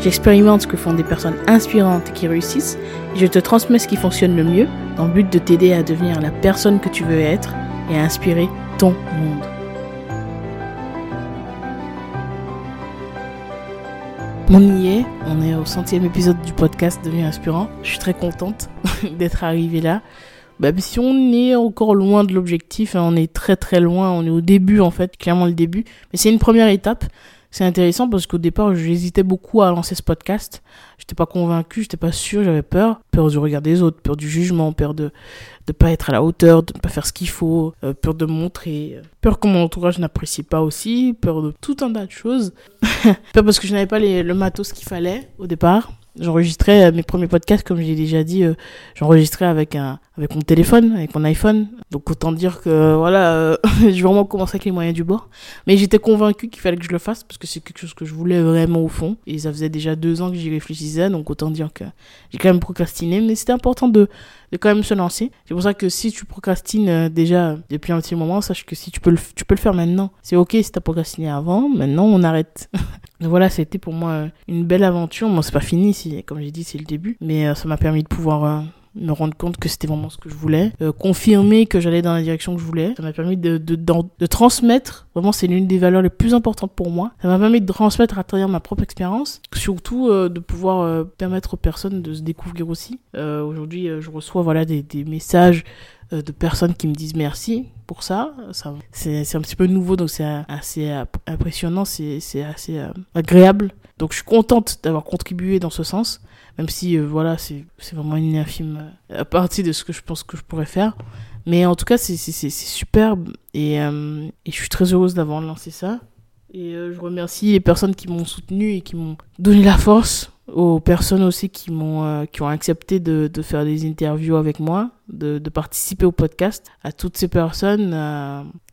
j'expérimente ce que font des personnes inspirantes qui réussissent et je te transmets ce qui fonctionne le mieux dans le but de t'aider à devenir la personne que tu veux être et à inspirer ton monde. On y est, on est au centième épisode du podcast Devenu Inspirant. Je suis très contente d'être arrivée là. Bah, si on est encore loin de l'objectif, hein, on est très très loin, on est au début en fait, clairement le début. Mais c'est une première étape. C'est intéressant parce qu'au départ, j'hésitais beaucoup à lancer ce podcast. J'étais pas convaincu, j'étais pas sûr, j'avais peur. Peur du regard des autres, peur du jugement, peur de ne pas être à la hauteur, de ne pas faire ce qu'il faut, euh, peur de montrer, euh, peur que mon entourage n'apprécie pas aussi, peur de tout un tas de choses. peur parce que je n'avais pas les, le matos qu'il fallait au départ. J'enregistrais euh, mes premiers podcasts, comme je l'ai déjà dit, j'enregistrais avec un avec mon téléphone, avec mon iPhone. Donc autant dire que voilà, euh, j'ai vraiment commencé avec les moyens du bord. Mais j'étais convaincu qu'il fallait que je le fasse parce que c'est quelque chose que je voulais vraiment au fond. Et ça faisait déjà deux ans que j'y réfléchissais, donc autant dire que j'ai quand même procrastiné. Mais c'était important de de quand même se lancer. C'est pour ça que si tu procrastines déjà depuis un petit moment, sache que si tu peux le, tu peux le faire maintenant. C'est ok si t'as procrastiné avant, maintenant on arrête. voilà, c'était pour moi une belle aventure. Bon, c'est pas fini, comme j'ai dit, c'est le début. Mais euh, ça m'a permis de pouvoir euh, me rendre compte que c'était vraiment ce que je voulais, euh, confirmer que j'allais dans la direction que je voulais. Ça m'a permis de, de, transmettre, vraiment c'est l'une des valeurs les plus importantes pour moi. Ça m'a permis de transmettre à travers ma propre expérience, surtout de pouvoir permettre aux personnes de se découvrir aussi. Aujourd'hui, je reçois voilà des, des messages de personnes qui me disent merci pour ça. ça c'est un petit peu nouveau, donc c'est assez impressionnant, c'est assez agréable. Donc je suis contente d'avoir contribué dans ce sens, même si euh, voilà, c'est vraiment une infime euh, partie de ce que je pense que je pourrais faire. Mais en tout cas, c'est superbe et, euh, et je suis très heureuse d'avoir lancé ça. Et je remercie les personnes qui m'ont soutenu et qui m'ont donné la force aux personnes aussi qui m'ont qui ont accepté de, de faire des interviews avec moi, de, de participer au podcast. À toutes ces personnes,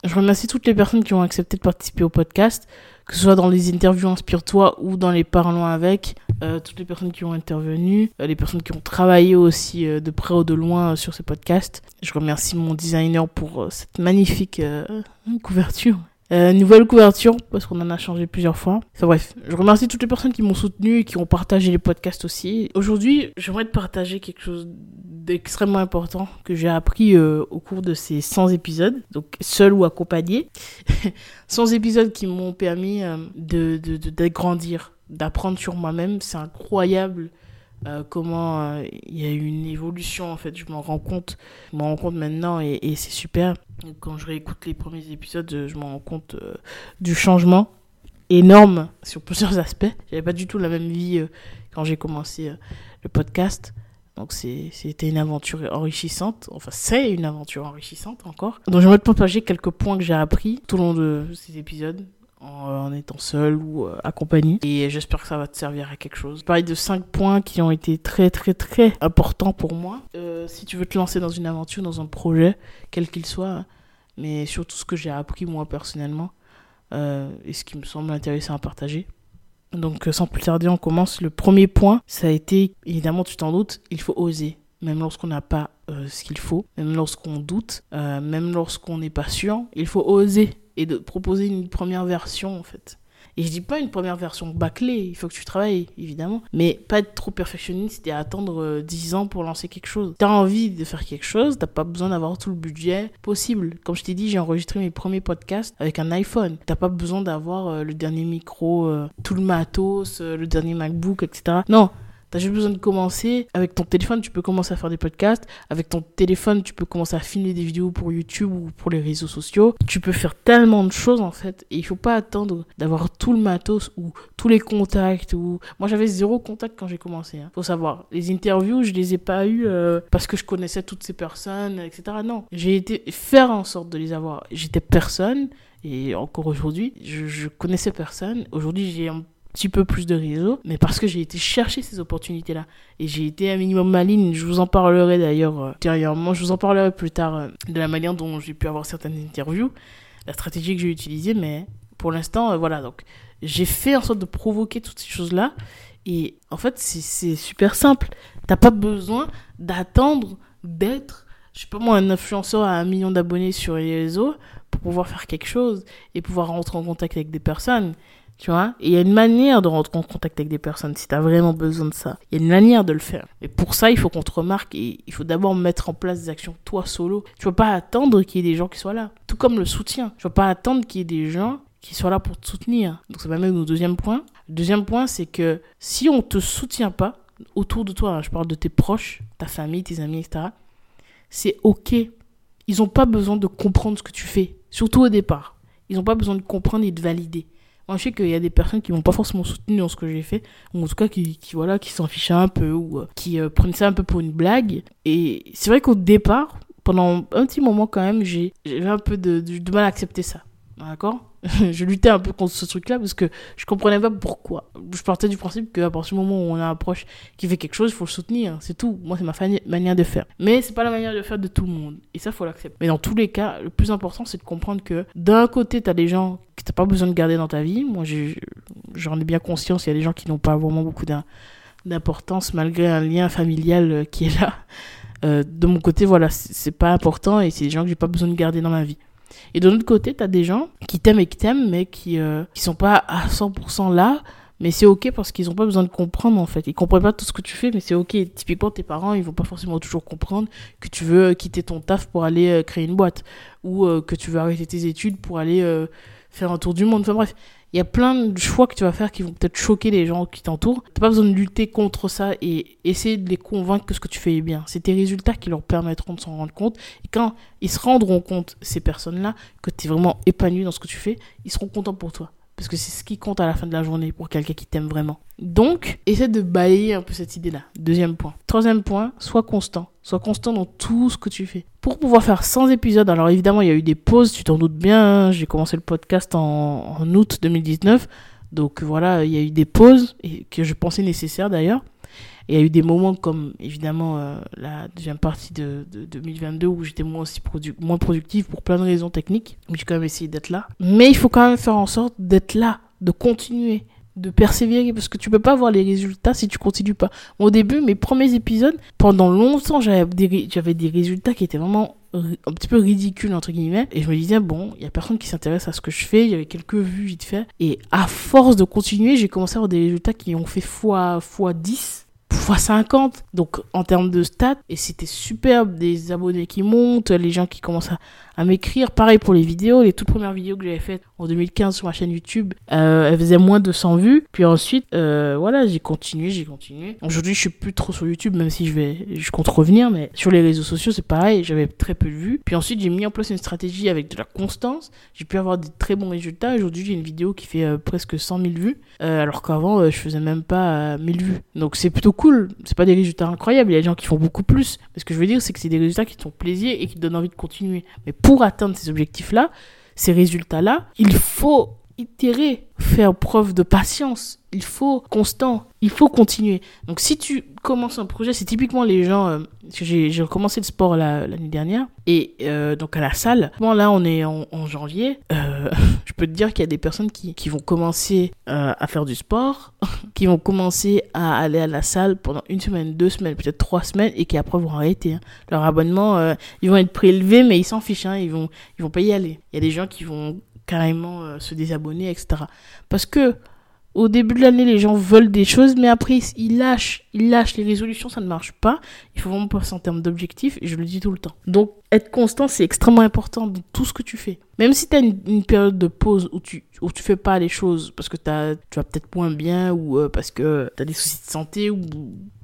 je remercie toutes les personnes qui ont accepté de participer au podcast, que ce soit dans les interviews Inspire-toi ou dans les parlons avec, euh, toutes les personnes qui ont intervenu, les personnes qui ont travaillé aussi de près ou de loin sur ce podcast. Je remercie mon designer pour cette magnifique couverture. Euh, nouvelle couverture, parce qu'on en a changé plusieurs fois. Enfin bref, je remercie toutes les personnes qui m'ont soutenu et qui ont partagé les podcasts aussi. Aujourd'hui, j'aimerais te partager quelque chose d'extrêmement important que j'ai appris euh, au cours de ces 100 épisodes, donc seul ou accompagné. 100 épisodes qui m'ont permis euh, de, d'agrandir, d'apprendre sur moi-même. C'est incroyable euh, comment euh, il y a eu une évolution en fait je m'en rends compte. Je m'en rends compte maintenant et, c'est super. Quand je réécoute les premiers épisodes je m'en rends compte euh, du changement énorme sur plusieurs aspects. J'avais pas du tout la même vie quand j'ai commencé le podcast. Donc c'était une aventure enrichissante. Enfin c'est une aventure enrichissante encore. Donc j'aimerais te partager quelques points que j'ai appris tout au long de ces épisodes en, étant seul ou euh, accompagné. Et j'espère que ça va te servir à quelque chose. Pareil de 5 points qui ont été très très très importants pour moi. Euh, si tu veux te lancer dans une aventure, dans un projet, quel qu'il soit, mais surtout ce que j'ai appris moi personnellement euh, et ce qui me semble intéressant à partager. Donc sans plus tarder, on commence. Le premier point, ça a été, évidemment tu t'en doutes, il faut oser même lorsqu'on n'a pas ce qu'il faut, même lorsqu'on doute, même lorsqu'on n'est pas sûr, il faut oser et de proposer une première version en fait. Et je dis pas une première version bâclée, il faut que tu travailles, évidemment. Mais pas être trop perfectionniste et attendre 10 euh, ans pour lancer quelque chose. T'as envie de faire quelque chose, t'as pas besoin d'avoir tout le budget possible. Comme je t'ai dit, j'ai enregistré mes premiers podcasts avec un iPhone. T'as pas besoin d'avoir euh, le dernier micro, euh, tout le matos, le dernier MacBook, etc. Non, T'as juste besoin de commencer. Avec ton téléphone, tu peux commencer à faire des podcasts. Avec ton téléphone, tu peux commencer à filmer des vidéos pour YouTube ou pour les réseaux sociaux. Tu peux faire tellement de choses en fait. Et il faut pas attendre d'avoir tout le matos ou tous les contacts. Ou... Moi, j'avais zéro contact quand j'ai commencé. Hein. Faut savoir, les interviews, je les ai pas eues euh, parce que je connaissais toutes ces personnes, etc. Non, j'ai été faire en sorte de les avoir. J'étais personne. Et encore aujourd'hui, je, je connaissais personne. Aujourd'hui, j'ai un petit peu plus de réseau, mais parce que j'ai été chercher ces opportunités-là. Et j'ai été un minimum maligne. Je vous en parlerai d'ailleurs euh, ultérieurement. Je vous en parlerai plus tard euh, de la manière dont j'ai pu avoir certaines interviews, la stratégie que j'ai utilisée, mais pour l'instant, euh, voilà. Donc, j'ai fait en sorte de provoquer toutes ces choses-là. Et en fait, c'est super simple. T'as pas besoin d'attendre d'être, je sais pas moi, un influenceur à un million d'abonnés sur les réseaux pour pouvoir faire quelque chose et pouvoir rentrer en contact avec des personnes. Tu vois? Il y a une manière de rentrer en contact avec des personnes si tu as vraiment besoin de ça. Il y a une manière de le faire. Et pour ça, il faut qu'on te remarque et il faut d'abord mettre en place des actions toi solo. Tu vas pas attendre qu'il y ait des gens qui soient là. Tout comme le soutien. Tu vas pas attendre qu'il y ait des gens qui soient là pour te soutenir. Donc ça m'amène au deuxième point. Le deuxième point, c'est que si on te soutient pas autour de toi, hein, je parle de tes proches, ta famille, tes amis, etc., c'est ok. Ils n'ont pas besoin de comprendre ce que tu fais, surtout au départ. Ils n'ont pas besoin de comprendre et de valider. Moi, je sais qu'il y a des personnes qui vont pas forcément soutenir dans ce que j'ai fait, ou en tout cas qui, voilà, qui s'en fichaient un peu, ou euh, qui euh, prenaient ça un peu pour une blague. Et c'est vrai qu'au départ, pendant un petit moment quand même, j'ai un peu de, de mal à accepter ça. D'accord? je luttais un peu contre ce truc-là parce que je comprenais pas pourquoi. Je partais du principe qu'à partir du moment où on a un proche qui fait quelque chose, il faut le soutenir. C'est tout. Moi, c'est ma manière de faire. Mais c'est pas la manière de faire de tout le monde. Et ça, faut l'accepter. Mais dans tous les cas, le plus important, c'est de comprendre que d'un côté, tu as des gens que t'as pas besoin de garder dans ta vie. Moi, j'en ai bien conscience. Il y a des gens qui n'ont pas vraiment beaucoup d'importance malgré un lien familial euh, qui est là. Euh, de mon côté, voilà, c'est pas important et c'est des gens que j'ai pas besoin de garder dans ma vie. Et de l'autre côté, tu as des gens qui t'aiment et qui t'aiment, mais qui, euh, qui sont pas à 100% là. Mais c'est ok parce qu'ils ont pas besoin de comprendre en fait. Ils comprennent pas tout ce que tu fais, mais c'est ok. Typiquement, tes parents, ils vont pas forcément toujours comprendre que tu veux quitter ton taf pour aller euh, créer une boîte ou euh, que tu veux arrêter tes études pour aller euh, faire un tour du monde. Enfin bref, il y a plein de choix que tu vas faire qui vont peut-être choquer les gens qui t'entourent. T'as pas besoin de lutter contre ça et essayer de les convaincre que ce que tu fais est bien. C'est tes résultats qui leur permettront de s'en rendre compte. Et quand ils se rendront compte, ces personnes-là, que tu es vraiment épanoui dans ce que tu fais, ils seront contents pour toi. Parce que c'est ce qui compte à la fin de la journée pour quelqu'un qui t'aime vraiment. Donc, essaie de balayer un peu cette idée-là. Deuxième point. Troisième point, sois constant. Sois constant dans tout ce que tu fais. Pour pouvoir faire 100 épisodes, alors évidemment, il y a eu des pauses, tu t'en doutes bien. Hein. J'ai commencé le podcast en, en août 2019. Donc voilà, il y a eu des pauses et que je pensais nécessaires d'ailleurs il y a eu des moments comme évidemment euh, la deuxième partie de, 2022 où j'étais moins aussi moins productive pour plein de raisons techniques, mais j'ai quand même essayé d'être là. Mais il faut quand même faire en sorte d'être là, de continuer, de persévérer parce que tu peux pas voir les résultats si tu continues pas. au début, mes premiers épisodes, pendant longtemps, j'avais des, des résultats qui étaient vraiment un petit peu ridicules entre guillemets et je me disais bon il y a personne qui s'intéresse à ce que je fais il y avait quelques vues vite fait et à force de continuer j'ai commencé à avoir des résultats qui ont fait fois fois 10 fois 50. Donc en termes de stats, et c'était superbe, des abonnés qui montent, les gens qui commencent à, m'écrire. Pareil pour les vidéos, les toutes premières vidéos que j'avais faites en 2015 sur ma chaîne YouTube, euh, elles faisaient moins de 100 vues. Puis ensuite, euh, voilà, j'ai continué, j'ai continué. Aujourd'hui, je suis plus trop sur YouTube, même si je vais, je compte revenir, mais sur les réseaux sociaux, c'est pareil, j'avais très peu de vues. Puis ensuite, j'ai mis en place une stratégie avec de la constance. J'ai pu avoir des très bons résultats. Aujourd'hui, j'ai une vidéo qui fait euh, presque 100 000 vues, euh, alors qu'avant, je faisais même pas 1000 vues. Donc c'est plutôt cool. C'est pas des résultats incroyables. Il y a des gens qui font beaucoup plus. Mais ce que je veux dire, c'est que c'est des résultats qui te font plaisir et qui te donnent envie de continuer. Mais pour atteindre ces objectifs-là, ces résultats-là, il faut itérer, faire preuve de patience. Il faut constant, il faut continuer. Donc si tu commences un projet, c'est typiquement les gens. Euh, j'ai recommencé le sport l'année dernière et euh, donc à la salle. Bon là on est en, janvier. Euh, je peux te dire qu'il y a des personnes qui, vont commencer à faire du sport, qui vont commencer à aller à la salle pendant une semaine, deux semaines, peut-être trois semaines et qui après vont arrêter. Hein. Leur abonnement, ils vont être prélevés mais ils s'en fichent. Hein. Ils vont ils vont pas y aller. Il y a des gens qui vont carrément euh, se désabonner, etc. Parce que au début de l'année, les gens veulent des choses, mais après, ils lâchent. Ils lâchent. Les résolutions, ça ne marche pas. Il faut vraiment passer en termes d'objectifs, et je le dis tout le temps. Donc, être constant, c'est extrêmement important dans tout ce que tu fais. Même si tu as une, période de pause où tu où fais pas les choses parce que tu vas peut-être moins bien, ou euh, parce que tu as des soucis de santé, ou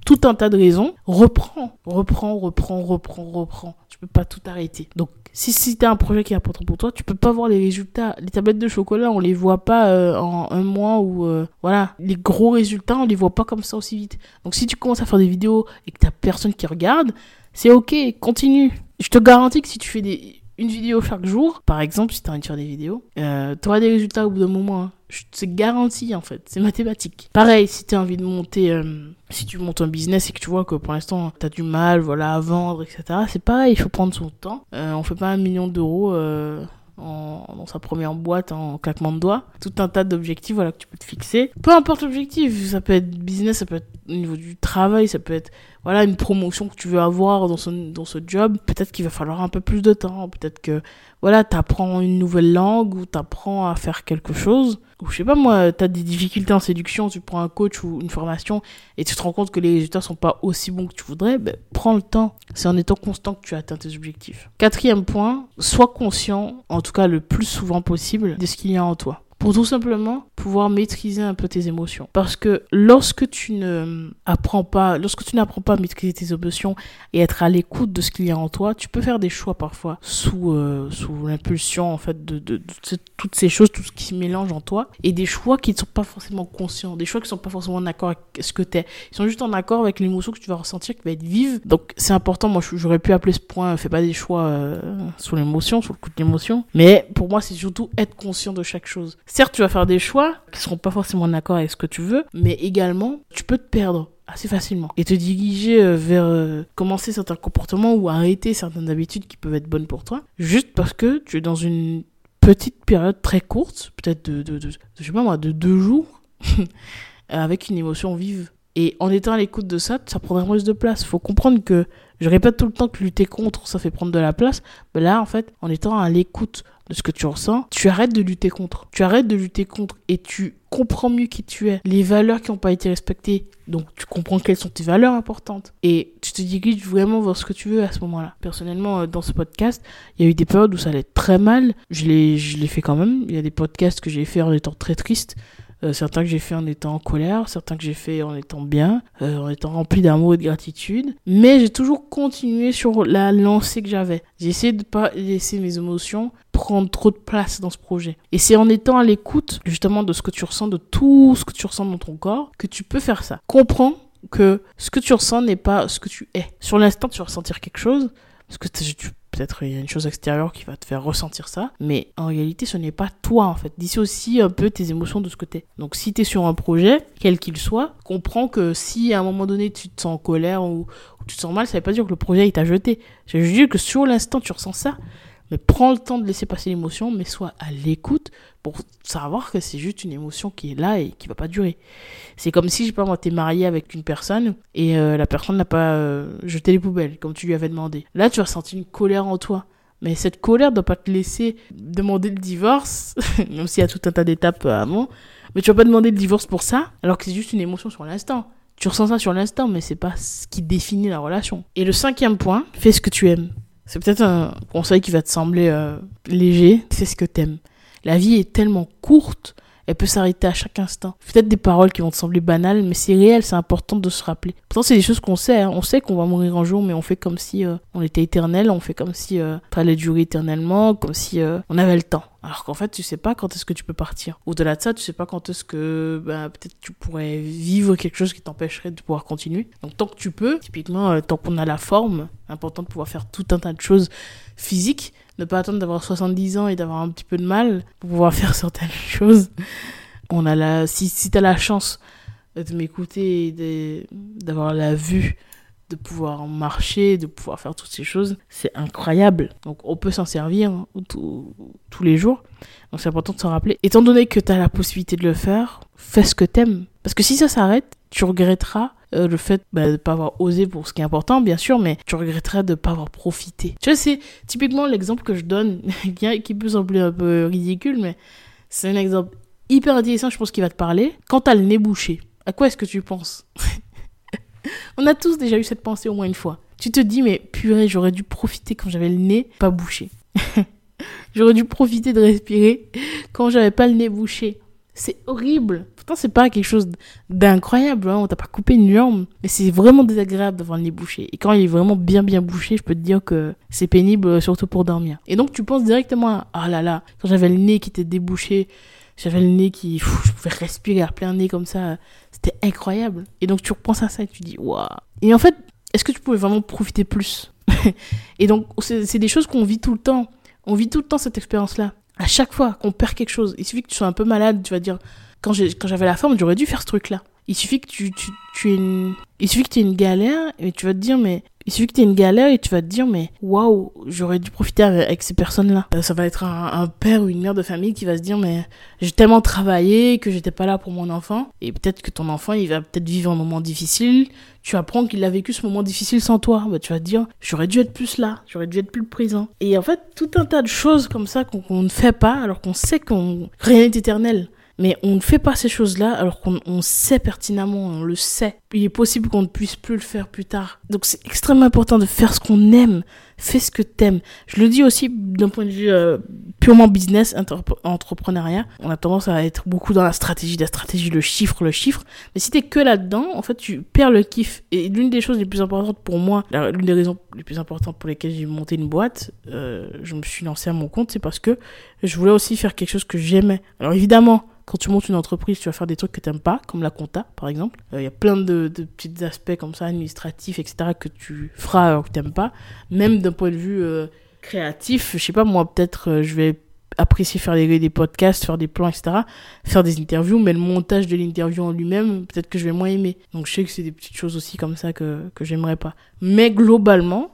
tout un tas de raisons, reprends, reprends, reprends, reprends, reprends. Tu peux pas tout arrêter. Donc, si, si tu as un projet qui est important pour toi, tu peux pas voir les résultats. Les tablettes de chocolat, on les voit pas euh, en un mois ou euh, voilà, les gros résultats, on les voit pas comme ça aussi vite. Donc si tu commences à faire des vidéos et que t'as personne qui regarde, c'est ok, continue. Je te garantis que si tu fais des une vidéo chaque jour, par exemple, si tu as envie de faire des vidéos, euh, tu auras des résultats au bout d'un moment. Hein. C'est garanti en fait, c'est mathématique. Pareil, si tu as envie de monter, euh, si tu montes un business et que tu vois que pour l'instant tu as du mal voilà, à vendre, etc., c'est pareil, il faut prendre son temps. Euh, on fait pas un million d'euros euh, dans sa première boîte en claquement de doigts. Tout un tas d'objectifs voilà, que tu peux te fixer. Peu importe l'objectif, ça peut être business, ça peut être au niveau du travail, ça peut être voilà une promotion que tu veux avoir dans ce, dans ce job. Peut-être qu'il va falloir un peu plus de temps. Peut-être que voilà, tu apprends une nouvelle langue ou tu apprends à faire quelque chose. Ou je sais pas moi, tu as des difficultés en séduction, tu prends un coach ou une formation et tu te rends compte que les résultats sont pas aussi bons que tu voudrais, ben, prends le temps. C'est en étant constant que tu atteins tes objectifs. Quatrième point, sois conscient, en tout cas le plus souvent possible, de ce qu'il y a en toi pour tout simplement pouvoir maîtriser un peu tes émotions. Parce que lorsque tu ne apprends pas, lorsque tu n'apprends pas à maîtriser tes émotions et être à l'écoute de ce qu'il y a en toi, tu peux faire des choix parfois sous euh, sous l'impulsion en fait de, de, toutes ces choses, tout ce qui se mélange en toi et des choix qui ne sont pas forcément conscients, des choix qui ne sont pas forcément en accord avec ce que tu es. Ils sont juste en accord avec l'émotion que tu vas ressentir qui va être vive. Donc c'est important, moi j'aurais pu appeler ce point fais pas des choix euh, sous l'émotion, sous le coup de l'émotion, mais pour moi c'est surtout être conscient de chaque chose. Certes, tu vas faire des choix qui seront pas forcément en accord avec ce que tu veux, mais également, tu peux te perdre assez facilement et te diriger euh, vers euh, commencer certains comportements ou arrêter certaines habitudes qui peuvent être bonnes pour toi juste parce que tu es dans une petite période très courte, peut-être de, de, de deux jours, avec une émotion vive. Et en étant à l'écoute de ça, ça prendra moins de place. Faut comprendre que je répète tout le temps que lutter contre, ça fait prendre de la place. Mais là, en fait, en étant à l'écoute de ce que tu ressens, tu arrêtes de lutter contre. Tu arrêtes de lutter contre et tu comprends mieux qui tu es, les valeurs qui n'ont pas été respectées. Donc tu comprends quelles sont tes valeurs importantes et tu te diriges vraiment vers ce que tu veux à ce moment-là. Personnellement, euh, dans ce podcast, il y a eu des périodes où ça allait très mal. Je l'ai fait quand même. Il y a des podcasts que j'ai fait en étant très triste. Euh, certains que j'ai fait en étant en colère, certains que j'ai fait en étant bien, euh, en étant rempli d'amour et de gratitude. Mais j'ai toujours continué sur la lancée que j'avais. J'ai essayé de pas laisser mes émotions prendre trop de place dans ce projet. Et c'est en étant à l'écoute justement de ce que tu ressens, de tout ce que tu ressens dans ton corps, que tu peux faire ça. Comprends que ce que tu ressens n'est pas ce que tu es. Sur l'instant, tu vas ressentir quelque chose, parce que tu peut-être il y a une chose extérieure qui va te faire ressentir ça, mais en réalité ce n'est pas toi en fait. Dissocie un peu tes émotions de ce côté. Donc si tu es sur un projet, quel qu'il soit, comprends que si à un moment donné tu te sens en colère ou, tu te sens mal, ça veut pas dire que le projet il t'a jeté. Je veux dire que sur l'instant tu ressens ça, mais prends le temps de laisser passer l'émotion, mais sois à l'écoute pour savoir que c'est juste une émotion qui est là et qui va pas durer. C'est comme si, je sais pas moi, t'es marié avec une personne et euh, la personne n'a pas euh, jeté les poubelles comme tu lui avais demandé. Là, tu vas sentir une colère en toi. Mais cette colère ne doit pas te laisser demander le divorce, même s'il y a tout un tas d'étapes avant. Mais tu vas pas demander le divorce pour ça, alors que c'est juste une émotion sur l'instant. Tu ressens ça sur l'instant, mais c'est pas ce qui définit la relation. Et le cinquième point, fais ce que tu aimes. C'est peut-être un conseil qui va te sembler euh, léger, c'est ce que t'aimes. La vie est tellement courte, elle peut s'arrêter à chaque instant. Peut-être des paroles qui vont te sembler banales, mais c'est réel, c'est important de se rappeler. Pourtant, c'est des choses qu'on sait. Hein. On sait qu'on va mourir un jour, mais on fait comme si euh, on était éternel, on fait comme si euh, ça allait durer éternellement, comme si euh, on avait le temps. Alors qu'en fait, tu sais pas quand est-ce que tu peux partir. Au-delà de ça, tu sais pas quand est-ce que bah, peut-être tu pourrais vivre quelque chose qui t'empêcherait de pouvoir continuer. Donc tant que tu peux, typiquement, tant qu'on a la forme, important de pouvoir faire tout un tas de choses physiques, ne pas attendre d'avoir 70 ans et d'avoir un petit peu de mal pour pouvoir faire certaines choses. On a la, si, si t'as la chance de m'écouter d'avoir la vue de pouvoir marcher, de pouvoir faire toutes ces choses, c'est incroyable. Donc on peut s'en servir hein, tous les jours. Donc c'est important de s'en rappeler. Étant donné que tu as la possibilité de le faire, fais ce que t'aimes. Parce que si ça s'arrête, tu regretteras euh, le fait bah, de ne pas avoir osé pour ce qui est important, bien sûr, mais tu regretteras de ne pas avoir profité. Tu vois, c'est typiquement l'exemple que je donne, qui peut sembler un peu ridicule, mais c'est un exemple hyper intéressant, je pense qu'il va te parler. Quand t'as le nez bouché, à quoi est-ce que tu penses? On a tous déjà eu cette pensée au moins une fois. Tu te dis, mais purée, j'aurais dû profiter quand j'avais le nez pas bouché. j'aurais dû profiter de respirer quand j'avais pas le nez bouché. C'est horrible. Pourtant, c'est pas quelque chose d'incroyable. Hein. On t'a pas coupé une jambe. Mais c'est vraiment désagréable d'avoir le nez bouché. Et quand il est vraiment bien, bien bouché, je peux te dire que c'est pénible, surtout pour dormir. Et donc, tu penses directement à, ah là là, quand j'avais le nez qui était débouché, j'avais le nez qui, je pouvais respirer à plein nez comme ça. C'était incroyable. Et donc tu repenses à ça et tu dis, waouh. Et en fait, est-ce que tu pouvais vraiment profiter plus? Et donc, c'est des choses qu'on vit tout le temps. On vit tout le temps cette expérience-là. À chaque fois qu'on perd quelque chose, il suffit que tu sois un peu malade, tu vas dire, quand j'avais la forme, j'aurais dû faire ce truc-là. Il suffit que tu, tu, tu aies une, il suffit que aies une galère et tu vas te dire, mais il suffit que tu aies une galère et tu vas te dire, mais waouh, j'aurais dû profiter avec, ces personnes-là. Euh, ça va être un, père ou une mère de famille qui va se dire, mais j'ai tellement travaillé que j'étais pas là pour mon enfant. Et peut-être que ton enfant, il va peut-être vivre un moment difficile. Tu apprends qu'il a vécu ce moment difficile sans toi. Bah, tu vas te dire, j'aurais dû être plus là, j'aurais dû être plus présent. Et en fait, tout un tas de choses comme ça qu'on ne fait pas alors qu'on sait qu'on rien n'est éternel. Mais on ne fait pas ces choses-là alors qu'on sait pertinemment, on le sait. Il est possible qu'on ne puisse plus le faire plus tard. Donc c'est extrêmement important de faire ce qu'on aime. Fais ce que t'aimes. Je le dis aussi d'un point de vue euh, purement business, entrepreneuriat. On a tendance à être beaucoup dans la stratégie, la stratégie, le chiffre, le chiffre. Mais si t'es que là-dedans, en fait, tu perds le kiff. Et l'une des choses les plus importantes pour moi, l'une des raisons les plus importantes pour lesquelles j'ai monté une boîte, euh, je me suis lancé à mon compte, c'est parce que je voulais aussi faire quelque chose que j'aimais. Alors évidemment, quand tu montes une entreprise, tu vas faire des trucs que tu n'aimes pas, comme la compta, par exemple. Euh, il y a plein de, petits aspects comme ça, administratifs, etc., que tu feras alors que tu n'aimes pas. Même d'un point de vue euh, créatif, je sais pas, moi, peut-être, euh, je vais apprécier faire des, des, podcasts, faire des plans, etc., faire des interviews, mais le montage de l'interview en lui-même, peut-être que je vais moins aimer. Donc je sais que c'est des petites choses aussi comme ça que, que j'aimerais pas. Mais globalement,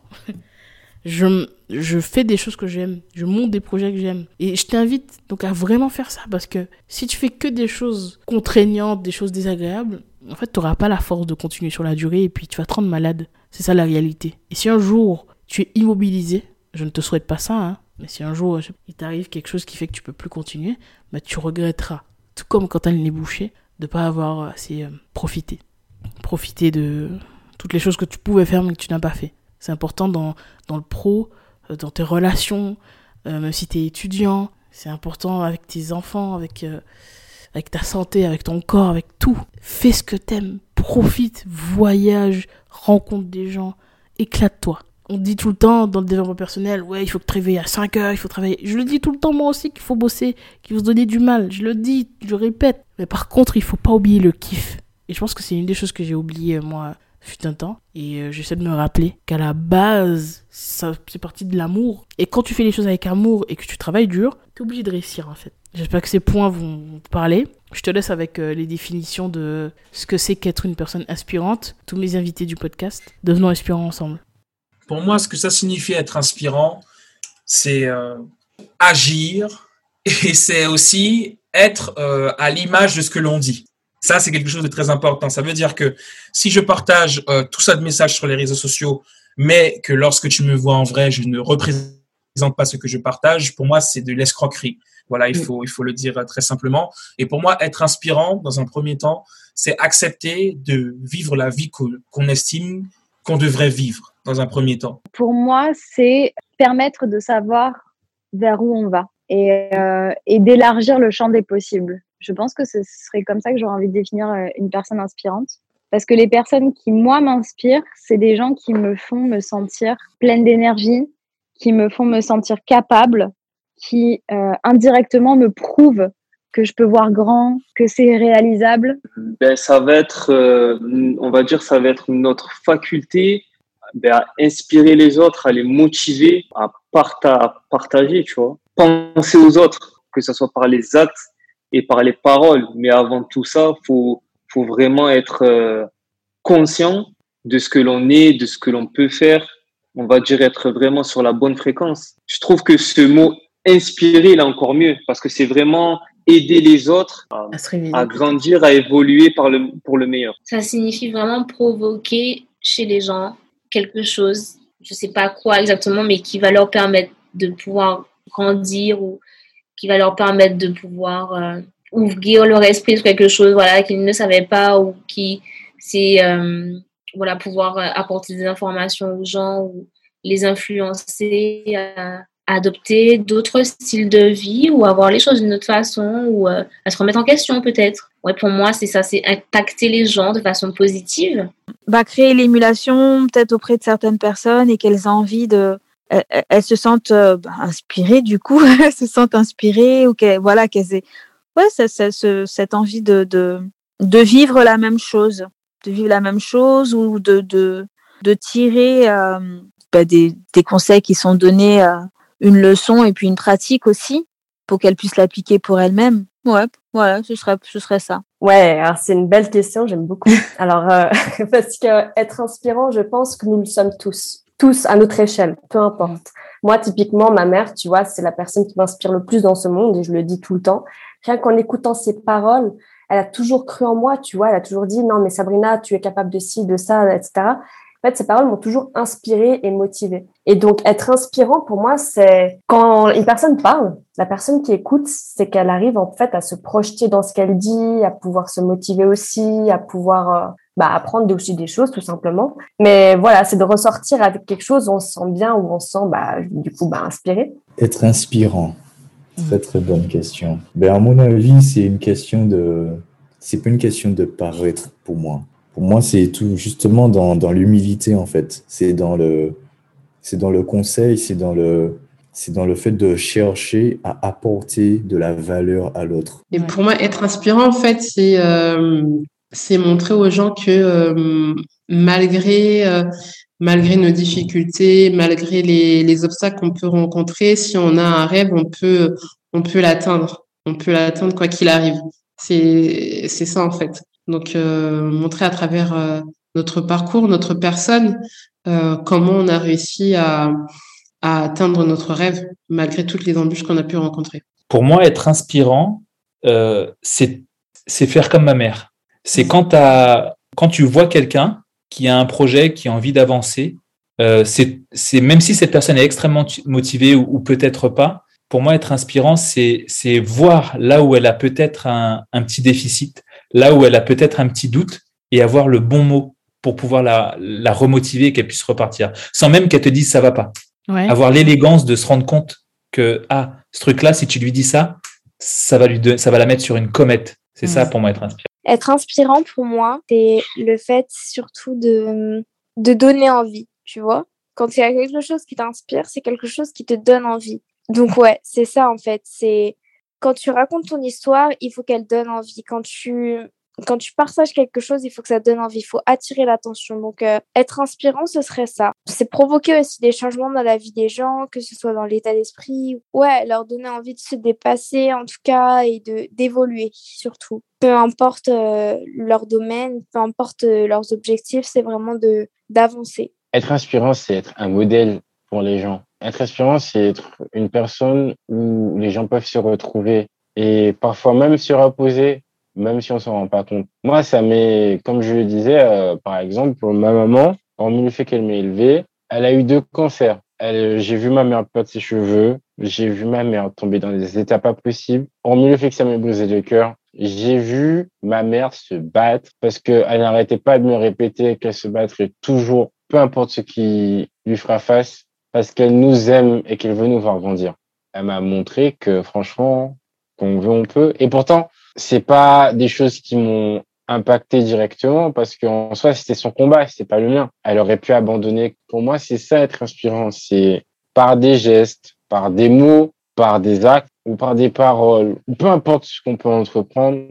je, je fais des choses que j'aime, je monte des projets que j'aime. Et je t'invite donc à vraiment faire ça parce que si tu fais que des choses contraignantes, des choses désagréables, en fait, tu n'auras pas la force de continuer sur la durée et puis tu vas te rendre malade. C'est ça la réalité. Et si un jour tu es immobilisé, je ne te souhaite pas ça, hein, mais si un jour il t'arrive quelque chose qui fait que tu peux plus continuer, bah, tu regretteras. Tout comme quand elle est bouchée, de pas avoir assez euh, profité. Profiter de toutes les choses que tu pouvais faire mais que tu n'as pas fait. C'est important dans, dans le pro, dans tes relations, euh, même si tu es étudiant. C'est important avec tes enfants, avec, euh, avec ta santé, avec ton corps, avec tout. Fais ce que t'aimes. Profite, voyage, rencontre des gens, éclate-toi. On dit tout le temps dans le développement personnel, ouais, il faut que tu réveilles à 5 heures, il faut travailler. Je le dis tout le temps moi aussi qu'il faut bosser, qu'il faut se donner du mal. Je le dis, je répète. Mais par contre, il faut pas oublier le kiff. Et je pense que c'est une des choses que j'ai oublié moi fut un temps. Et euh, j'essaie de me rappeler qu'à la base, ça c'est parti de l'amour. Et quand tu fais les choses avec amour et que tu travailles dur, t'es obligé de réussir en fait. J'espère que ces points vont te parler. Je te laisse avec euh, les définitions de ce que c'est qu'être une personne inspirante. Tous mes invités du podcast, devenons inspirants ensemble. Pour moi, ce que ça signifie être inspirant, c'est euh, agir et c'est aussi être à l'image de ce que l'on dit. Ça, c'est quelque chose de très important. Ça veut dire que si je partage euh, tout ça de messages sur les réseaux sociaux, mais que lorsque tu me vois en vrai, je ne représente pas ce que je partage, pour moi, c'est de l'escroquerie. Voilà, il mm. faut, il faut le dire très simplement. Et pour moi, être inspirant, dans un premier temps, c'est accepter de vivre la vie qu'on estime qu'on devrait vivre dans un premier temps. Pour moi, c'est permettre de savoir vers où on va et, euh, et d'élargir le champ des possibles. Je pense que ce serait comme ça que j'aurais envie de définir euh, une personne inspirante. Parce que les personnes qui, moi, m'inspirent, c'est des gens qui me font me sentir pleine d'énergie, qui me font me sentir capable, qui euh, indirectement me prouvent que je peux voir grand, que c'est réalisable ben, Ça va être, euh, on va dire, ça va être notre faculté ben, à inspirer les autres, à les motiver, à, à partager, tu vois. Penser aux autres, que ce soit par les actes et par les paroles. Mais avant tout ça, faut faut vraiment être euh, conscient de ce que l'on est, de ce que l'on peut faire. On va dire être vraiment sur la bonne fréquence. Je trouve que ce mot inspirer, là encore mieux, parce que c'est vraiment aider les autres à, grandir, à évoluer par le, pour le meilleur. Ça signifie vraiment provoquer chez les gens quelque chose, je ne sais pas quoi exactement, mais qui va leur permettre de pouvoir grandir ou qui va leur permettre de pouvoir euh, ouvrir leur esprit sur quelque chose voilà, qu'ils ne savaient pas ou qui, c'est euh, voilà, pouvoir euh, apporter des informations aux gens ou les influencer à adopter d'autres styles de vie ou avoir les choses d'une autre façon ou à se remettre en question peut-être. Ouais, pour moi, c'est ça, c'est impacter les gens de façon positive. Bah, créer l'émulation peut-être auprès de certaines personnes et qu'elles aient envie de, elles, se sentent euh, bah, inspirées du coup, elles se sentent inspirées ou qu'elles voilà qu'elles aient ouais cette envie de, vivre la même chose, de vivre la même chose ou de tirer euh, bah, des, conseils qui sont donnés, euh, une leçon et puis une pratique aussi. pour qu'elle puisse l'appliquer pour elle-même. Ouais, voilà, ce serait, ça. Ouais, alors c'est une belle question, j'aime beaucoup. alors, parce que être inspirant, je pense que nous le sommes tous, tous à notre échelle, peu importe. Moi, typiquement, ma mère, tu vois, c'est la personne qui m'inspire le plus dans ce monde et je le dis tout le temps. Rien qu'en écoutant ses paroles, elle a toujours cru en moi, tu vois, elle a toujours dit non, mais Sabrina, tu es capable de ci, de ça, etc. En fait, ces paroles m'ont toujours inspirée et motivée. Et donc, être inspirant pour moi, c'est quand une personne parle, la personne qui écoute, c'est qu'elle arrive en fait à se projeter dans ce qu'elle dit, à pouvoir se motiver aussi, à pouvoir euh, bah, apprendre aussi des choses tout simplement. Mais voilà, c'est de ressortir avec quelque chose où on se sent bien, où on se sent bah, du coup bah, inspiré. Être inspirant. Très très bonne question. Ben, à mon avis, c'est une question de, c'est pas une question de paraître pour moi. Pour moi, c'est tout justement dans, dans l'humilité en fait. C'est dans le, c'est dans le conseil, c'est dans le, c'est dans le fait de chercher à apporter de la valeur à l'autre. Et pour moi, être inspirant en fait, c'est euh, c'est montrer aux gens que euh, malgré euh, malgré nos difficultés, malgré les, les obstacles qu'on peut rencontrer, si on a un rêve, on peut, on peut l'atteindre. On peut l'atteindre quoi qu'il arrive. C'est, ça en fait. Donc euh, montrer à travers notre parcours, notre personne, comment on a réussi à, à atteindre notre rêve malgré toutes les embûches qu'on a pu rencontrer. Pour moi, être inspirant, c'est faire comme ma mère. C'est quand, t'as- quand tu vois quelqu'un qui a un projet, qui a envie d'avancer, euh, c'est, même si cette personne est extrêmement motivée ou, ou peut-être pas, pour moi, être inspirant, c'est, voir là où elle a peut-être un, un petit déficit, là où elle a peut-être un petit doute et avoir le bon mot pour pouvoir la, la remotiver et qu'elle puisse repartir, sans même qu'elle te dise ça va pas. Ouais. Avoir l'élégance de se rendre compte que ah, ce truc-là, si tu lui dis ça, ça va lui, ça va la mettre sur une comète. C'est ça Mm. pour moi être inspirant. Être inspirant pour moi, c'est le fait surtout de, de donner envie, tu vois. Quand il y a quelque chose qui t'inspire, c'est quelque chose qui te donne envie. Donc ouais, c'est ça en fait. C'est quand tu racontes ton histoire, il faut qu'elle donne envie. Quand tu quand tu partages quelque chose, il faut que ça donne envie. Il faut attirer l'attention. Donc euh, être inspirant, ce serait ça. C'est provoquer aussi des changements dans la vie des gens, que ce soit dans l'état d'esprit. Ouais, leur donner envie de se dépasser en tout cas et de d'évoluer surtout peu importe euh, leur domaine, peu importe euh, leurs objectifs, c'est vraiment de d'avancer. Être inspirant, c'est être un modèle pour les gens. Être inspirant, c'est être une personne où les gens peuvent se retrouver et parfois même se reposer, même si on s'en rend pas compte. Moi, ça m'est, comme je le disais, euh, par exemple, pour ma maman, hormis le fait qu'elle m'ait élevé, elle a eu deux cancers. Elle, j'ai vu ma mère perdre ses cheveux, j'ai vu ma mère tomber dans des états pas possibles. Hormis le fait que ça m'ait brisé le cœur, j'ai vu ma mère se battre parce qu'elle n'arrêtait pas de me répéter qu'elle se battrait toujours, peu importe ce qui lui fera face, parce qu'elle nous aime et qu'elle veut nous voir grandir. Elle m'a montré que franchement, qu'on veut, on peut. Et pourtant, c'est pas des choses qui m'ont impacté directement parce qu'en soi, c'était son combat, c'était pas le mien. Elle aurait pu abandonner. Pour moi, c'est ça être inspirant. C'est par des gestes, par des mots, par des actes ou par des paroles, peu importe ce qu'on peut entreprendre,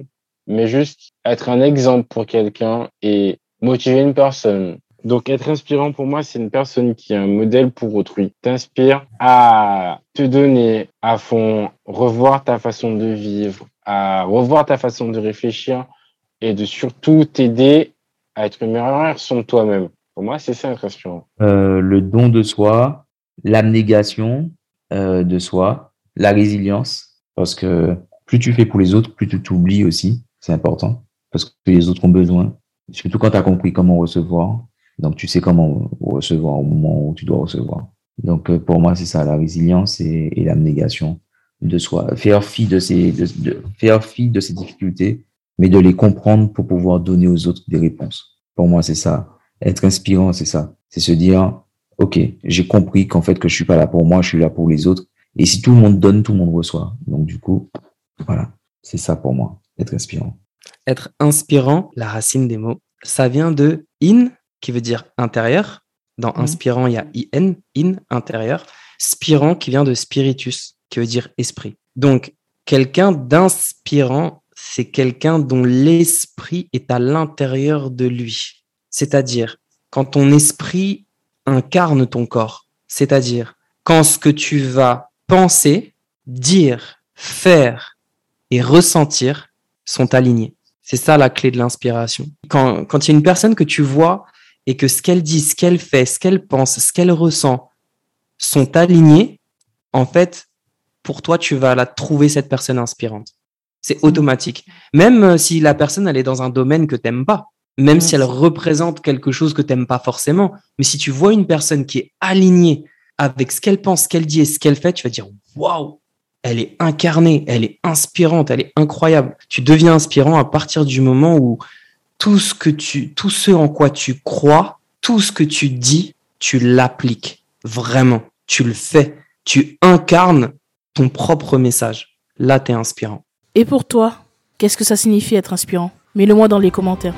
mais juste être un exemple pour quelqu'un et motiver une personne. Donc, être inspirant pour moi, c'est une personne qui est un modèle pour autrui. T'inspire à te donner à fond, revoir ta façon de vivre, à revoir ta façon de réfléchir et de surtout t'aider à être une meilleure version de toi-même. Pour moi, c'est ça être inspirant. Euh, le don de soi, l'abnégation euh, de soi, la résilience, parce que plus tu fais pour les autres, plus tu t'oublies aussi, c'est important, parce que les autres ont besoin, surtout quand tu as compris comment recevoir, donc tu sais comment recevoir au moment où tu dois recevoir. Donc euh, pour moi, c'est ça, la résilience et, et l'abnégation de soi, faire fi de ces, de, de- faire fi de difficultés, mais de les comprendre pour pouvoir donner aux autres des réponses. Pour moi, c'est ça. Être inspirant, c'est ça. C'est se dire, OK, j'ai compris qu'en fait, que je suis pas là pour moi, je suis là pour les autres. Et si tout le monde donne, tout le monde reçoit. Donc, du coup, voilà. C'est ça pour moi, être inspirant. Être inspirant, la racine des mots, ça vient de in, qui veut dire intérieur. Dans Mhm. inspirant, il y a in, in, intérieur. Spirant, qui vient de spiritus, qui veut dire esprit. Donc, quelqu'un d'inspirant, c'est quelqu'un dont l'esprit est à l'intérieur de lui. C'est-à-dire, quand ton esprit incarne ton corps. C'est-à-dire, quand ce que tu vas penser, dire faire et ressentir sont alignés. C'est ça la clé de l'inspiration. Quand, quand il y a une personne que tu vois et que ce qu'elle dit, ce qu'elle fait, ce qu'elle pense, ce qu'elle ressent sont alignés, en fait, pour toi, tu vas la trouver cette personne inspirante. C'est automatique. Même euh, si la personne, elle est dans un domaine que t'aimes pas, même si elle représente quelque chose que t'aimes pas forcément, mais si tu vois une personne qui est alignée avec ce qu'elle pense, ce qu'elle dit et ce qu'elle fait, tu vas dire waouh, elle est incarnée, elle est inspirante, elle est incroyable. Tu deviens inspirant à partir du moment où tout ce que tu, tout ce en quoi tu crois, tout ce que tu dis, tu l'appliques vraiment, tu le fais, tu incarnes ton propre message. Là, tu es inspirant. Et pour toi, qu'est-ce que ça signifie être inspirant? Mets-le moi dans les commentaires.